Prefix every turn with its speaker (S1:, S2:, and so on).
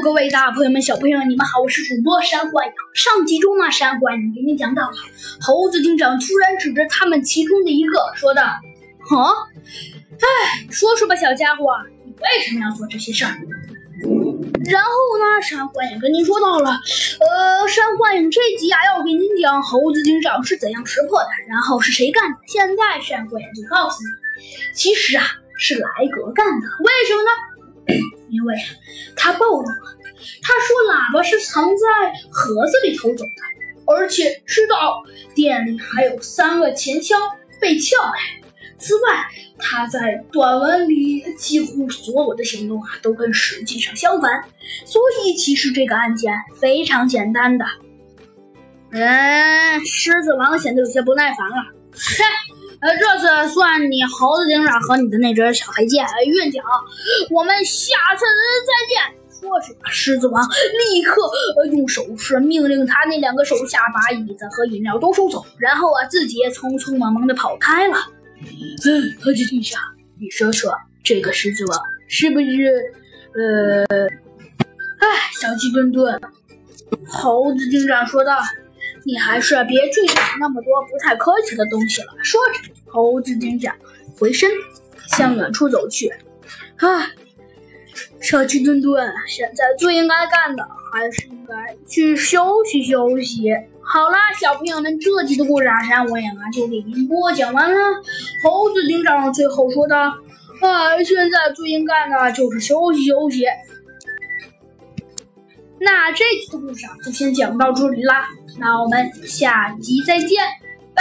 S1: 各位大朋友们、小朋友们，你们好，我是主播山幻影。上集中呢，山幻影给你讲到了，猴子警长突然指着他们其中的一个说道：“哈，哎，说说吧，小家伙，你为什么要做这些事儿？”然后呢，山幻影跟您说到了，呃，山幻影这集啊，要给您讲猴子警长是怎样识破的，然后是谁干的。现在山幻影就告诉你，其实啊，是莱格干的。为什么呢？因为他暴露了，他说喇叭是藏在盒子里偷走的，而且知道店里还有三个钱箱被撬开。此外，他在短文里几乎所有的行动啊都跟实际上相反，所以其实这个案件非常简单的。嗯，狮子王显得有些不耐烦了，嘿。呃，这次算你猴子警长和你的那只小黑剑运气好，我们下次再见。说着，狮子王立刻呃用手势命令他那两个手下把椅子和饮料都收走，然后啊，自己也匆匆忙忙的跑开了。嗯，猴子警长，你说说，这个狮子王是不是……呃……哎，小鸡墩墩，猴子警长说道。你还是别去想那么多不太客气的东西了。说着，猴子警长回身向远处走去。啊，小鸡墩墩，现在最应该干的还是应该去休息休息。好啦，小朋友们，这集的故事啊，山我也啊就给您播讲完了。猴子警长最后说道：“啊，现在最应该的就是休息休息。”那这集的故事啊，就先讲到这里啦。那我们下集再见。